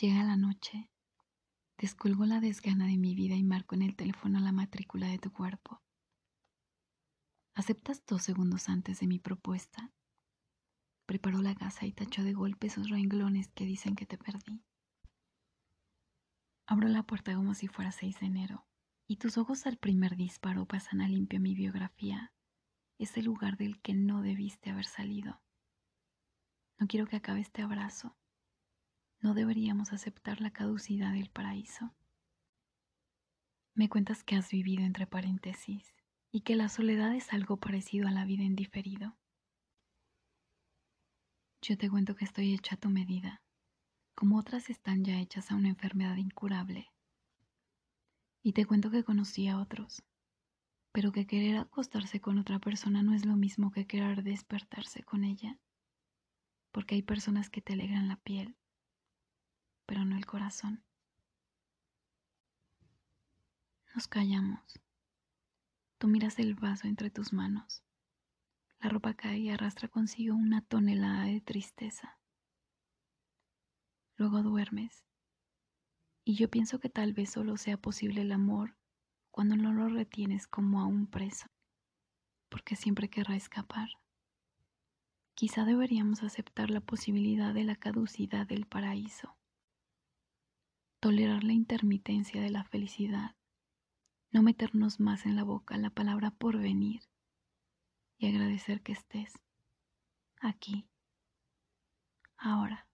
Llega la noche. Descuelgo la desgana de mi vida y marco en el teléfono la matrícula de tu cuerpo. ¿Aceptas dos segundos antes de mi propuesta? Preparo la gasa y tacho de golpe esos renglones que dicen que te perdí. Abro la puerta como si fuera 6 de enero y tus ojos al primer disparo pasan a limpio mi biografía, ese lugar del que no debiste haber salido. No quiero que acabe este abrazo. No deberíamos aceptar la caducidad del paraíso. Me cuentas que has vivido entre paréntesis y que la soledad es algo parecido a la vida en diferido. Yo te cuento que estoy hecha a tu medida, como otras están ya hechas a una enfermedad incurable. Y te cuento que conocí a otros, pero que querer acostarse con otra persona no es lo mismo que querer despertarse con ella, porque hay personas que te alegran la piel, pero no el corazón. Nos callamos. Tú miras el vaso entre tus manos. La ropa cae y arrastra consigo una tonelada de tristeza. Luego duermes. Y yo pienso que tal vez solo sea posible el amor cuando no lo retienes como a un preso, porque siempre querrá escapar. Quizá deberíamos aceptar la posibilidad de la caducidad del paraíso, tolerar la intermitencia de la felicidad no meternos más en la boca la palabra por venir y agradecer que estés aquí, ahora.